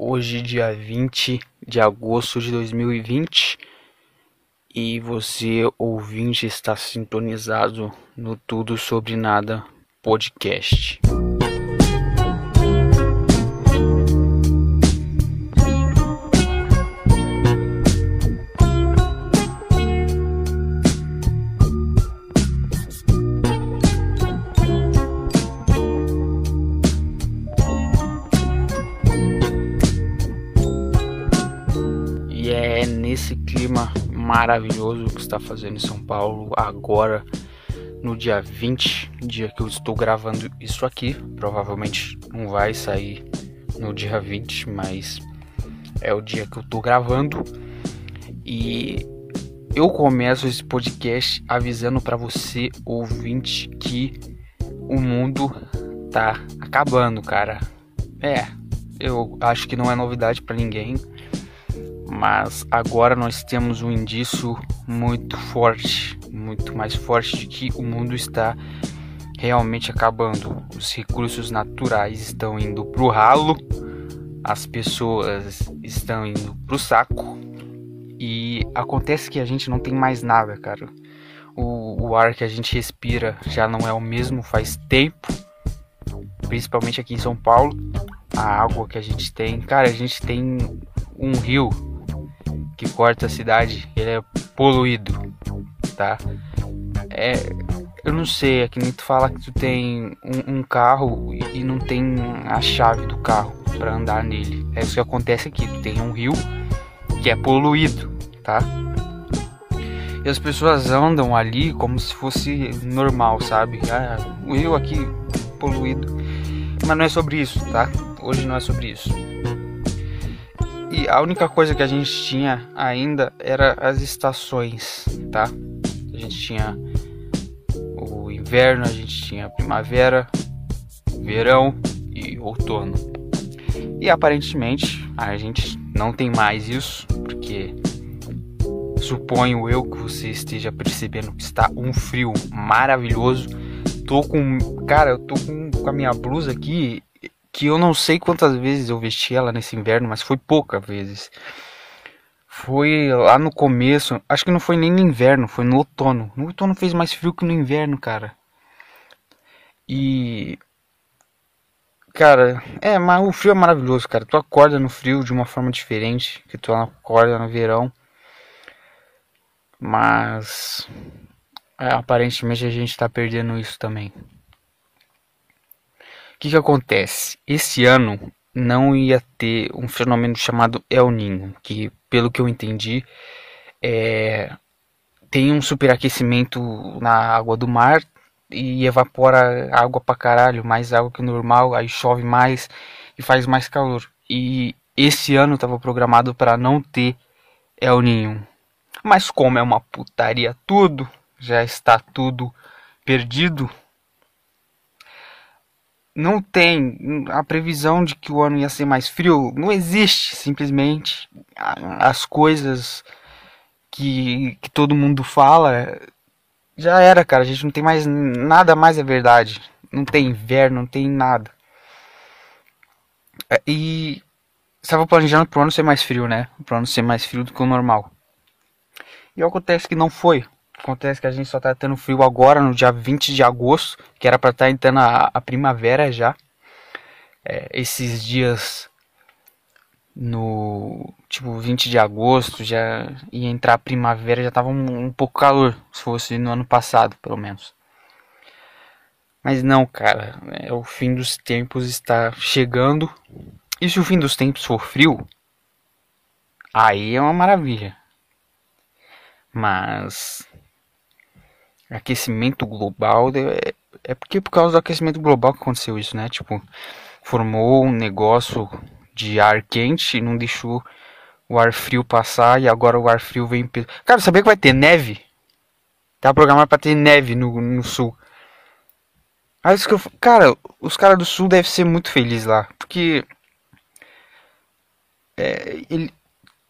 Hoje, dia 20 de agosto de 2020, e você, ouvinte, está sintonizado no Tudo Sobre Nada podcast. Maravilhoso que está fazendo em São Paulo agora, no dia 20, dia que eu estou gravando isso aqui. Provavelmente não vai sair no dia 20, mas é o dia que eu estou gravando. E eu começo esse podcast avisando para você, ouvinte, que o mundo tá acabando, cara. É, eu acho que não é novidade para ninguém mas agora nós temos um indício muito forte, muito mais forte de que o mundo está realmente acabando. Os recursos naturais estão indo para o ralo, as pessoas estão indo para o saco e acontece que a gente não tem mais nada, cara. O, o ar que a gente respira já não é o mesmo faz tempo, principalmente aqui em São Paulo. A água que a gente tem, cara, a gente tem um rio que corta a cidade, ele é poluído, tá? É, eu não sei, é que nem tu fala que tu tem um, um carro e, não tem a chave do carro para andar nele. É isso que acontece aqui, tu tem um rio que é poluído, tá? E as pessoas andam ali como se fosse normal, sabe? Ah, o rio aqui poluído. Mas não é sobre isso, tá? Hoje não é sobre isso. E a única coisa que a gente tinha ainda era as estações, tá? A gente tinha o inverno, a gente tinha primavera, verão e outono. E aparentemente a gente não tem mais isso, porque suponho eu que você esteja percebendo que está um frio maravilhoso. Tô com, cara, eu tô com, com a minha blusa aqui que eu não sei quantas vezes eu vesti ela nesse inverno, mas foi poucas vezes. Foi lá no começo, acho que não foi nem no inverno, foi no outono. No outono fez mais frio que no inverno, cara. E cara, é, mas o frio é maravilhoso, cara. Tu acorda no frio de uma forma diferente que tu acorda no verão. Mas é, aparentemente a gente tá perdendo isso também. O que, que acontece? Esse ano não ia ter um fenômeno chamado El Ninho, que pelo que eu entendi é, tem um superaquecimento na água do mar e evapora água pra caralho, mais água que o normal, aí chove mais e faz mais calor. E esse ano estava programado para não ter El Ninho. Mas como é uma putaria tudo, já está tudo perdido, não tem a previsão de que o ano ia ser mais frio, não existe simplesmente as coisas que, que todo mundo fala já era, cara, a gente não tem mais nada mais é verdade. Não tem inverno, não tem nada. É, e estava planejando pro ano ser mais frio, né? Pro ano ser mais frio do que o normal. E acontece que não foi. Acontece que a gente só tá tendo frio agora, no dia 20 de agosto, que era para estar tá entrando a, a, primavera já. É, esses dias no tipo 20 de agosto já ia entrar a primavera, já tava um, um pouco calor, se fosse no ano passado, pelo menos. Mas não, cara, é, o fim dos tempos está chegando. E se o fim dos tempos for frio, aí é uma maravilha. Mas aquecimento global é, é porque por causa do aquecimento global que aconteceu isso, né? Tipo, formou um negócio de ar quente e não deixou o ar frio passar e agora o ar frio vem. Cara, sabia que vai ter neve? Tá programado para ter neve no, no sul. Aí isso que eu, cara, os caras do sul devem ser muito felizes lá, porque é, ele,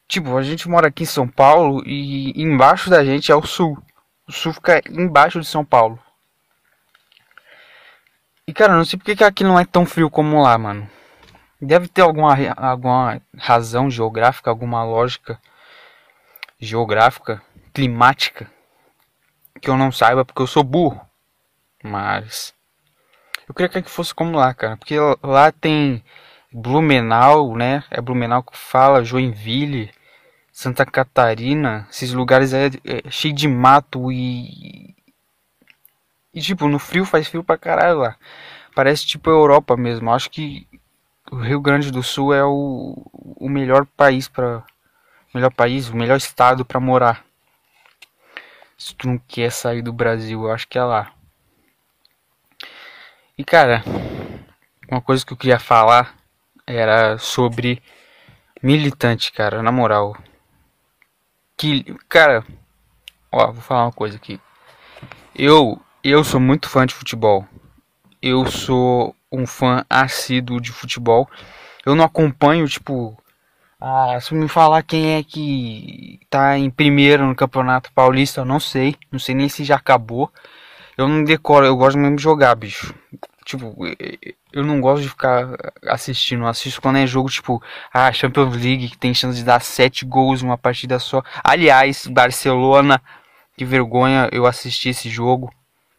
tipo, a gente mora aqui em São Paulo e embaixo da gente é o sul. O sul fica embaixo de São Paulo. E cara, não sei porque que aqui não é tão frio como lá, mano. Deve ter alguma, alguma razão geográfica, alguma lógica geográfica, climática, que eu não saiba porque eu sou burro. Mas eu queria que fosse como lá, cara, porque lá tem Blumenau, né? É Blumenau que fala, Joinville, Santa Catarina, esses lugares é, é cheio de mato e e tipo, no frio faz frio pra caralho lá. Parece tipo Europa mesmo. Acho que o Rio Grande do Sul é o, o melhor país para melhor país, o melhor estado para morar. Se tu não quer sair do Brasil, eu acho que é lá. E cara, uma coisa que eu queria falar era sobre militante, cara, na moral. Que, cara, ó, vou falar uma coisa aqui. Eu, eu sou muito fã de futebol. Eu sou um fã assíduo de futebol. Eu não acompanho, tipo, ah, se me falar quem é que tá em primeiro no Campeonato Paulista, eu não sei. Não sei nem se já acabou. Eu não decoro, eu gosto mesmo de jogar, bicho. Tipo, eu não gosto de ficar assistindo. Eu assisto quando é jogo, tipo, ah, Champions League, que tem chance de dar sete gols em uma partida só. Aliás, Barcelona, que vergonha eu assisti esse jogo.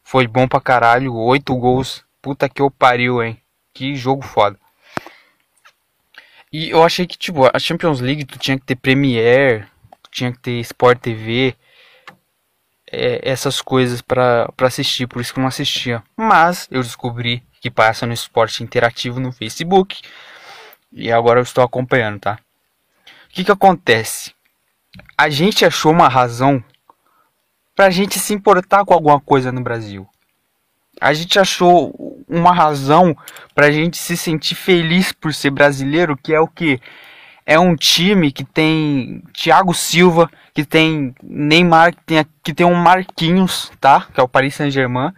Foi bom pra caralho, oito gols Puta que eu pariu, hein? Que jogo foda. E eu achei que, tipo, a Champions League tu tinha que ter Premiere, tu tinha que ter Sport TV, é, essas coisas pra, pra assistir, por isso que eu não assistia. Mas eu descobri que passa no esporte interativo no Facebook. E agora eu estou acompanhando, tá? O que que acontece? A gente achou uma razão pra gente se importar com alguma coisa no Brasil a gente achou uma razão para a gente se sentir feliz por ser brasileiro, que é o que? É um time que tem Thiago Silva, que tem Neymar, que tem, que tem um Marquinhos, tá? Que é o Paris Saint-Germain.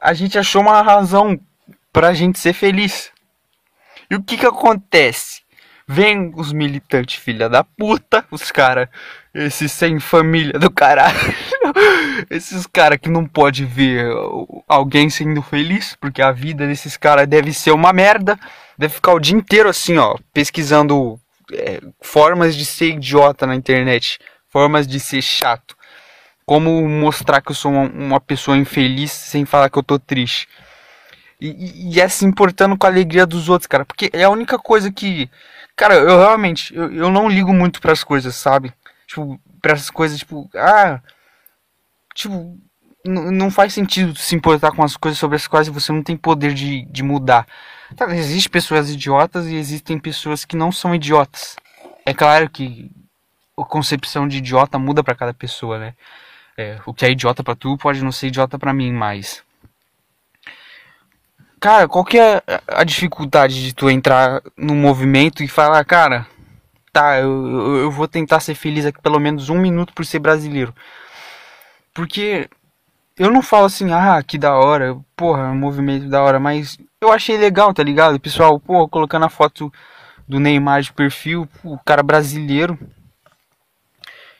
A gente achou uma razão para a gente ser feliz. E o que que acontece? Vem os militantes filha da puta, os caras, esses sem família do caralho. Esses caras que não pode ver alguém sendo feliz, porque a vida desses caras deve ser uma merda. Deve ficar o dia inteiro assim, ó, pesquisando é, formas de ser idiota na internet, formas de ser chato. Como mostrar que eu sou uma, uma pessoa infeliz sem falar que eu tô triste. E, e, é se importando com a alegria dos outros, cara. Porque é a única coisa que. Cara, eu realmente. Eu, eu não ligo muito para as coisas, sabe? Tipo, pra essas coisas, tipo. Ah tipo, não faz sentido se importar com as coisas sobre as quais você não tem poder de, de mudar. Tá, existem pessoas idiotas e existem pessoas que não são idiotas. É claro que a concepção de idiota muda para cada pessoa, né? É, o que é idiota para tu pode não ser idiota para mim, mas cara, qual que é a dificuldade de tu entrar no movimento e falar, cara, tá, eu, eu vou tentar ser feliz aqui pelo menos um minuto por ser brasileiro. Porque eu não falo assim, ah, que da hora, porra, um movimento da hora, mas eu achei legal, tá ligado? O pessoal, porra, colocando a foto do Neymar de perfil, o cara brasileiro.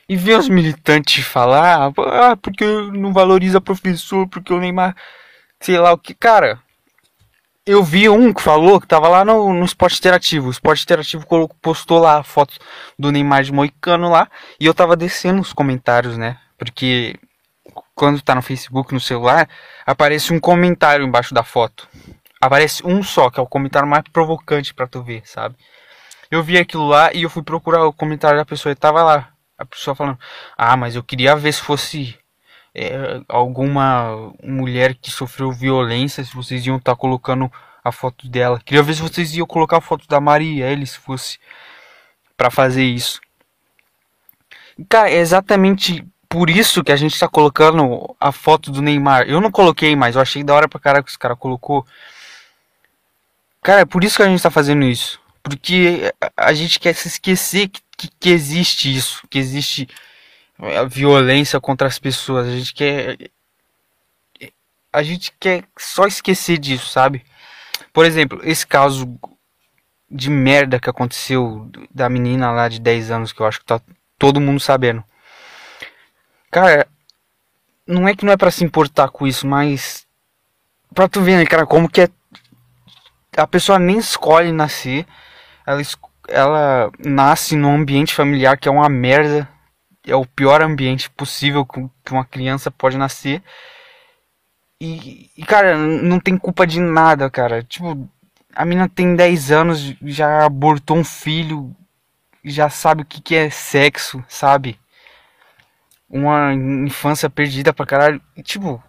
E ver os militantes falar, ah, porque não valoriza professor, porque o Neymar, sei lá o que. Cara, eu vi um que falou que tava lá no, no Esporte Interativo. O Esporte Interativo postou lá a foto do Neymar de Moicano lá. E eu tava descendo os comentários, né? Porque quando tá no Facebook, no celular, aparece um comentário embaixo da foto. Aparece um só, que é o comentário mais provocante para tu ver, sabe? Eu vi aquilo lá e eu fui procurar o comentário da pessoa e tava lá. A pessoa falando: Ah, mas eu queria ver se fosse é, alguma mulher que sofreu violência, se vocês iam estar tá colocando a foto dela. Queria ver se vocês iam colocar a foto da Maria, ele se fosse para fazer isso. Cara, é exatamente por isso que a gente tá colocando a foto do Neymar. Eu não coloquei, mas eu achei da hora pra caralho que os caras colocou. Cara, é por isso que a gente tá fazendo isso. Porque a gente quer se esquecer que, que, que existe isso. Que existe a violência contra as pessoas. A gente quer. A gente quer só esquecer disso, sabe? Por exemplo, esse caso de merda que aconteceu da menina lá de 10 anos, que eu acho que tá todo mundo sabendo. Cara, não é que não é para se importar com isso, mas pra tu ver, né, cara, como que é a pessoa nem escolhe nascer, ela, ela nasce num ambiente familiar que é uma merda, é o pior ambiente possível que uma criança pode nascer. E, e, cara, não tem culpa de nada, cara. Tipo, a menina tem 10 anos, já abortou um filho, já sabe o que, que é sexo, sabe? Uma infância perdida pra caralho. Tipo,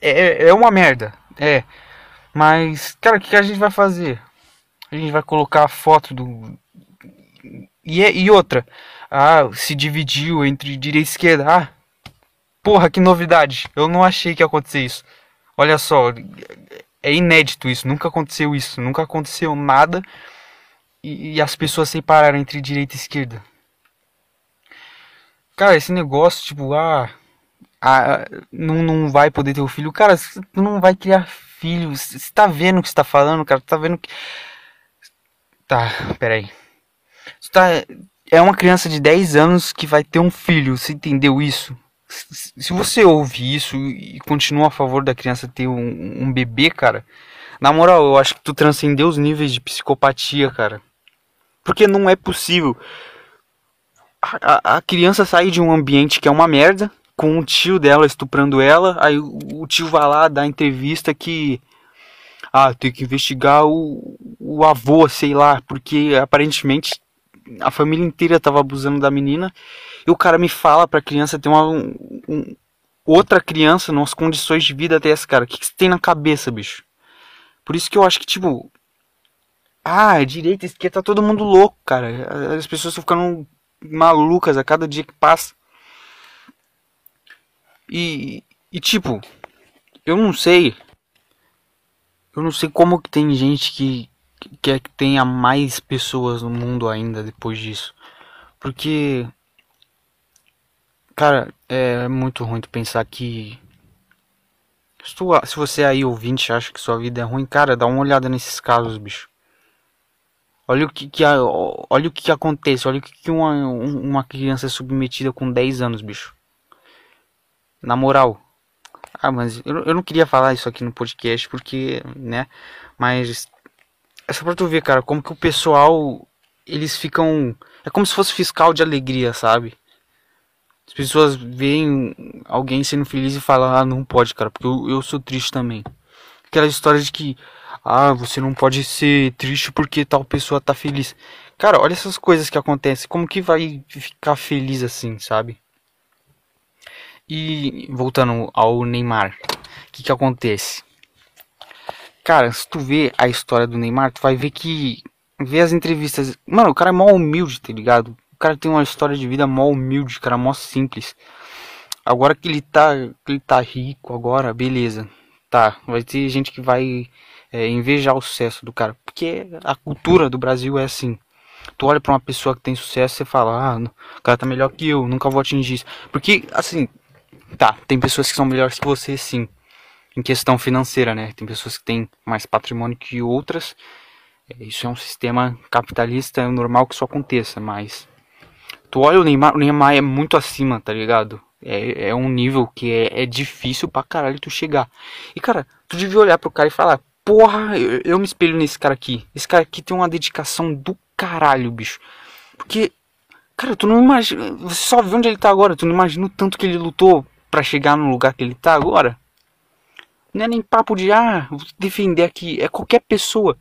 é, é uma merda, é. Mas, cara, o que, que a gente vai fazer? A gente vai colocar a foto do. E, é, e outra, ah, se dividiu entre direita e esquerda. Ah, porra, que novidade. Eu não achei que ia acontecer isso. Olha só, é inédito isso. Nunca aconteceu isso. Nunca aconteceu nada e, e as pessoas separaram entre direita e esquerda. Cara, esse negócio, tipo, ah, ah não, não vai poder ter o um filho. Cara, tu não vai criar filho. Você tá vendo o que você tá falando, cara? Tu tá vendo que. Tá, peraí. Você tá. É uma criança de 10 anos que vai ter um filho. Você entendeu isso? Se você ouve isso e continua a favor da criança ter um, um bebê, cara, na moral, eu acho que tu transcendeu os níveis de psicopatia, cara. Porque não é possível a, a, criança sair de um ambiente que é uma merda, com o tio dela estuprando ela, aí o, tio vai lá dar entrevista que ah, tem que investigar o, o avô, sei lá, porque aparentemente a família inteira tava abusando da menina e o cara me fala pra criança ter uma um, outra criança nas condições de vida dessa, cara. O que, que você tem na cabeça, bicho? Por isso que eu acho que, tipo. Ah, direita, esquerda, tá todo mundo louco, cara. As pessoas estão ficando malucas a cada dia que passa. E, e tipo, eu não sei. Eu não sei como que tem gente que quer que tenha mais pessoas no mundo ainda depois disso. Porque Cara, é muito ruim tu pensar que. Se, tu, se você aí ouvinte acha que sua vida é ruim, cara, dá uma olhada nesses casos, bicho. Olha o que, que olha o que, que acontece, olha o que, que uma, uma criança é submetida com 10 anos, bicho. Na moral. Ah, mas eu, eu não queria falar isso aqui no podcast porque, né? Mas é só pra tu ver, cara, como que o pessoal eles ficam. É como se fosse fiscal de alegria, sabe? As pessoas veem alguém sendo feliz e falam, ah, não pode, cara, porque eu, eu sou triste também. Aquela história de que, ah, você não pode ser triste porque tal pessoa tá feliz. Cara, olha essas coisas que acontecem. Como que vai ficar feliz assim, sabe? E voltando ao Neymar, o que que acontece? Cara, se tu vê a história do Neymar, tu vai ver que. Vê as entrevistas. Mano, o cara é mó humilde, tá ligado? O cara tem uma história de vida mó humilde, cara, mó simples. Agora que ele tá, que ele tá rico, agora, beleza. Tá, vai ter gente que vai é, invejar o sucesso do cara. Porque a cultura do Brasil é assim. Tu olha pra uma pessoa que tem sucesso e fala, ah, o cara tá melhor que eu, nunca vou atingir isso. Porque, assim, tá, tem pessoas que são melhores que você, sim. Em questão financeira, né? Tem pessoas que têm mais patrimônio que outras. É, isso é um sistema capitalista, é normal que isso aconteça, mas Tu olha o Neymar, o Neymar é muito acima, tá ligado? É, é um nível que é, é difícil pra caralho tu chegar. E cara, tu devia olhar pro cara e falar: Porra, eu, eu me espelho nesse cara aqui. Esse cara aqui tem uma dedicação do caralho, bicho. Porque, cara, tu não imagina. Você só vê onde ele tá agora. Tu não imagina o tanto que ele lutou para chegar no lugar que ele tá agora. Não é nem papo de, ah, vou defender aqui. É qualquer pessoa.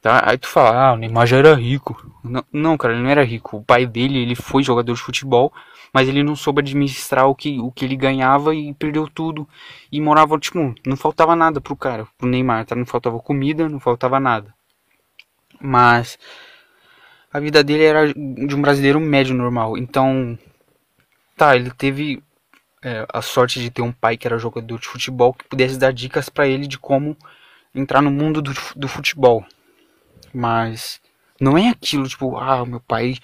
Tá? Aí tu fala, ah, o Neymar já era rico. Não, não, cara, ele não era rico. O pai dele, ele foi jogador de futebol, mas ele não soube administrar o que, o que ele ganhava e perdeu tudo. E morava, tipo, não faltava nada pro cara, pro Neymar, tá? Não faltava comida, não faltava nada. Mas a vida dele era de um brasileiro médio normal. Então, tá, ele teve é, a sorte de ter um pai que era jogador de futebol que pudesse dar dicas para ele de como entrar no mundo do, do futebol. Mas não é aquilo, tipo, ah, meu pai,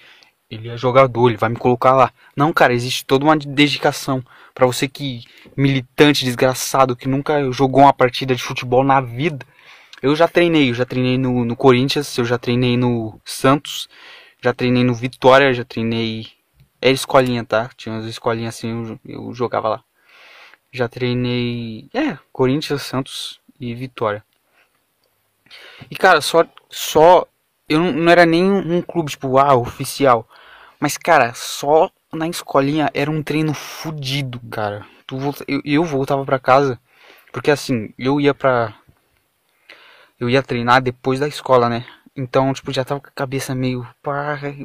ele é jogador, ele vai me colocar lá. Não, cara, existe toda uma dedicação para você que militante desgraçado que nunca jogou uma partida de futebol na vida. Eu já treinei, eu já treinei no, no Corinthians, eu já treinei no Santos, já treinei no Vitória, já treinei. Era escolinha, tá? Tinha umas escolinhas assim, eu, eu jogava lá. Já treinei. É, Corinthians, Santos e Vitória. E cara, só. só eu não, não era nem um clube, tipo, ah, oficial. Mas, cara, só na escolinha era um treino fudido, cara. Tu volta, eu, eu voltava pra casa. Porque assim, eu ia pra. Eu ia treinar depois da escola, né? Então, tipo, já tava com a cabeça meio.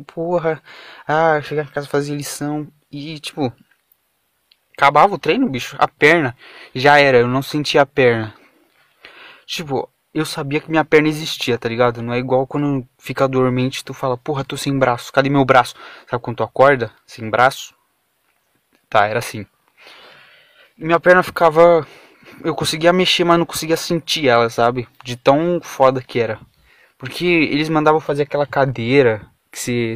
Porra. Ah, chegar em casa fazer lição. E, tipo. Acabava o treino, bicho. A perna. Já era, eu não sentia a perna. Tipo, eu sabia que minha perna existia, tá ligado? Não é igual quando fica dormente tu fala, porra, tô sem braço, cadê meu braço? Sabe quando tu acorda sem braço? Tá, era assim. Minha perna ficava. Eu conseguia mexer, mas não conseguia sentir ela, sabe? De tão foda que era. Porque eles mandavam fazer aquela cadeira que se,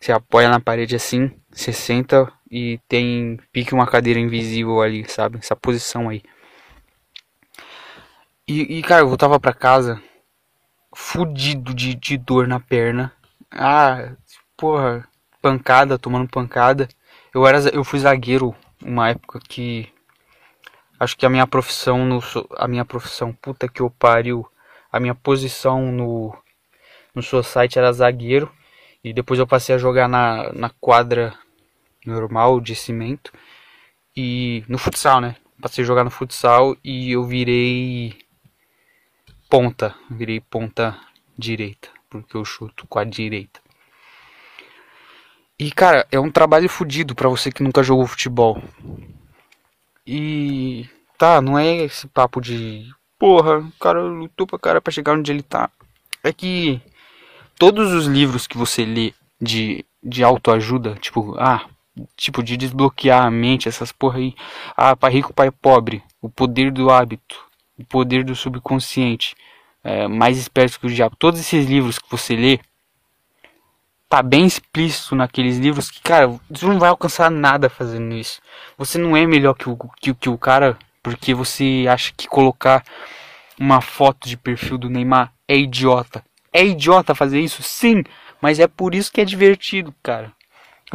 se apoia na parede assim, você senta e tem pique uma cadeira invisível ali, sabe? Essa posição aí. E, e, cara, eu voltava pra casa fudido de, de dor na perna. Ah, porra, pancada, tomando pancada. Eu era eu fui zagueiro uma época que acho que a minha profissão no a minha profissão, puta que eu pariu, a minha posição no no seu site era zagueiro e depois eu passei a jogar na, na quadra normal de cimento e no futsal, né? Passei a jogar no futsal e eu virei ponta, virei ponta direita, porque eu chuto com a direita. E cara, é um trabalho fodido para você que nunca jogou futebol. E tá, não é esse papo de porra, o cara lutou pra cara para chegar onde ele tá. É que todos os livros que você lê de, de autoajuda, tipo, ah, tipo de desbloquear a mente, essas porra aí, ah, pai rico, pai pobre, o poder do hábito, o poder do subconsciente, é, mais esperto que o diabo. Todos esses livros que você lê, tá bem explícito naqueles livros que, cara, você não vai alcançar nada fazendo isso. Você não é melhor que o, que, que o cara porque você acha que colocar uma foto de perfil do Neymar é idiota. É idiota fazer isso? Sim, mas é por isso que é divertido, cara.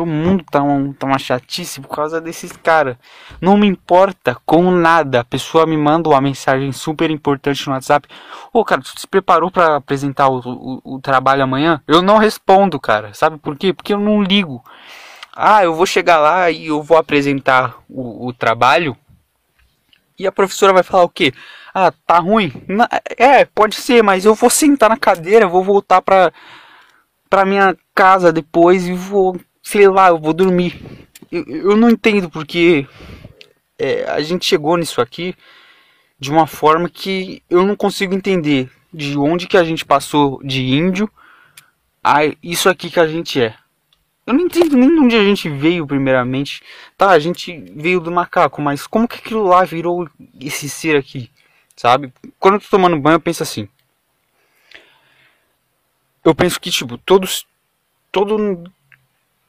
O mundo tá, um, tá uma chatice por causa desses caras. Não me importa com nada. A pessoa me manda uma mensagem super importante no WhatsApp. Ô, cara, tu se preparou para apresentar o, o, o, trabalho amanhã? Eu não respondo, cara. Sabe por quê? Porque eu não ligo. Ah, eu vou chegar lá e eu vou apresentar o, o trabalho. E a professora vai falar o quê? Ah, tá ruim? É, pode ser, mas eu vou sentar na cadeira, vou voltar pra, pra minha casa depois e vou sei lá, eu vou dormir. Eu, eu não entendo porque é, a gente chegou nisso aqui de uma forma que eu não consigo entender de onde que a gente passou de índio a isso aqui que a gente é. Eu não entendo nem de onde a gente veio primeiramente. Tá, a gente veio do macaco, mas como que aquilo lá virou esse ser aqui? Sabe? Quando eu tô tomando banho, eu penso assim. Eu penso que, tipo, todos. Todo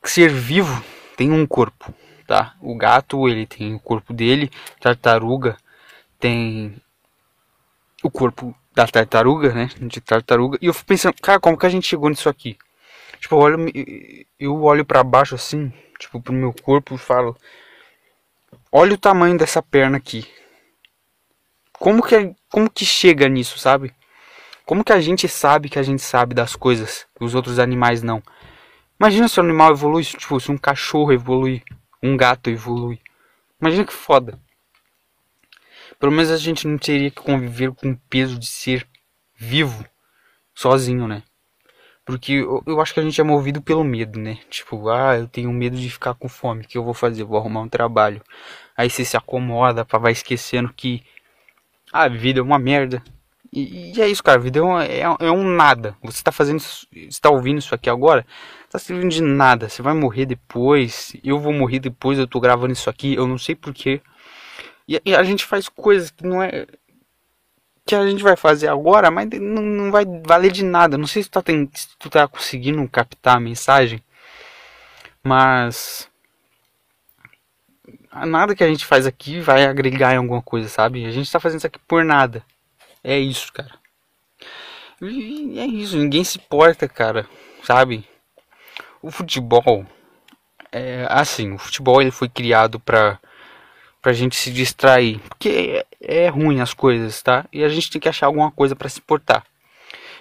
ser vivo tem um corpo, tá? O gato, ele tem o corpo dele, tartaruga tem o corpo da tartaruga, né? De tartaruga. E eu fico pensando, cara, como que a gente chegou nisso aqui? Tipo, eu olho, eu olho para baixo assim, tipo, pro meu corpo e falo: Olha o tamanho dessa perna aqui. Como que, como que chega nisso, sabe? Como que a gente sabe que a gente sabe das coisas que os outros animais não? Imagina se o animal evolui, tipo, se um cachorro evolui, um gato evolui. Imagina que foda. Pelo menos a gente não teria que conviver com o peso de ser vivo sozinho, né? Porque eu, eu, acho que a gente é movido pelo medo, né? Tipo, ah, eu tenho medo de ficar com fome. O que eu vou fazer? Vou arrumar um trabalho. Aí você se acomoda vai esquecendo que a vida é uma merda. E, e é isso, cara. A vida é um, é, é um nada. Você tá fazendo. Você tá ouvindo isso aqui agora? Tá servindo de nada. Você vai morrer depois. Eu vou morrer depois. Eu tô gravando isso aqui. Eu não sei porquê. E, e a gente faz coisas que não é. Que a gente vai fazer agora, mas não, não vai valer de nada. Não sei se tu, tá, se tu tá conseguindo captar a mensagem. Mas nada que a gente faz aqui vai agregar em alguma coisa, sabe? A gente tá fazendo isso aqui por nada. É isso, cara. E é isso, ninguém se importa, cara, sabe? O futebol é assim, o futebol ele foi criado pra, pra gente se distrair, porque é, é ruim as coisas, tá? E a gente tem que achar alguma coisa para se importar.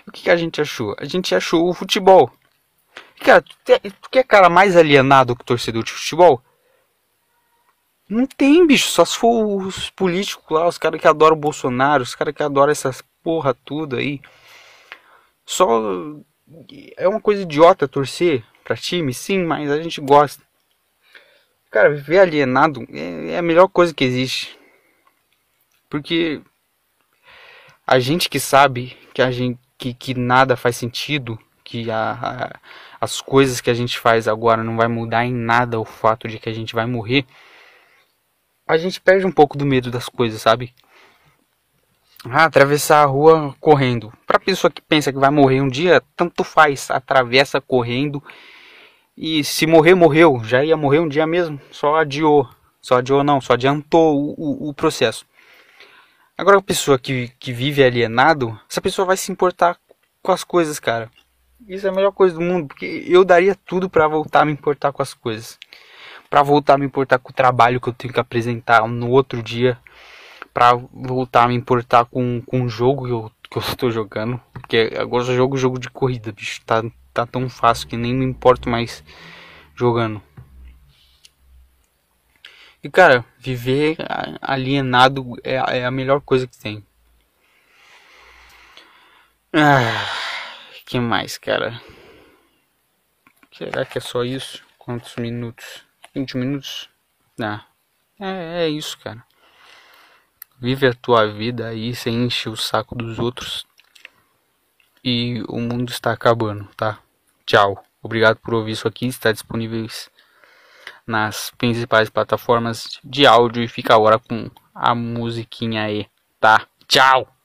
O que, que a gente achou? A gente achou o futebol. Cara, tu quer cara mais alienado que torcedor de futebol? Não tem, bicho. Só se for os políticos lá, os caras que adoram o Bolsonaro, os caras que adoram essas porra tudo aí. Só. É uma coisa idiota torcer pra time, sim, mas a gente gosta. Cara, viver alienado é, é a melhor coisa que existe. Porque a gente que sabe que a gente que, que nada faz sentido, que a, a, as coisas que a gente faz agora não vai mudar em nada o fato de que a gente vai morrer a gente perde um pouco do medo das coisas, sabe? Ah, atravessar a rua correndo. Pra pessoa que pensa que vai morrer um dia, tanto faz. Atravessa correndo. E se morrer, morreu. Já ia morrer um dia mesmo. Só adiou. Só adiou não, só adiantou o, o, o processo. Agora a pessoa que, que vive alienado, essa pessoa vai se importar com as coisas, cara. Isso é a melhor coisa do mundo, porque eu daria tudo para voltar a me importar com as coisas para voltar a me importar com o trabalho que eu tenho que apresentar no outro dia, para voltar a me importar com, com o jogo que eu, que eu estou jogando, porque agora eu jogo jogo de corrida, bicho, tá, tá tão fácil que nem me importo mais jogando. E cara, viver alienado é, é a melhor coisa que tem. Ah, que mais, cara? Será que é só isso? Quantos minutos? 20 minutos. Ah, é, é isso, cara. Vive a tua vida aí sem encher o saco dos outros. E o mundo está acabando, tá? Tchau. Obrigado por ouvir isso aqui. Está disponível nas principais plataformas de áudio. E fica agora com a musiquinha aí, tá? Tchau!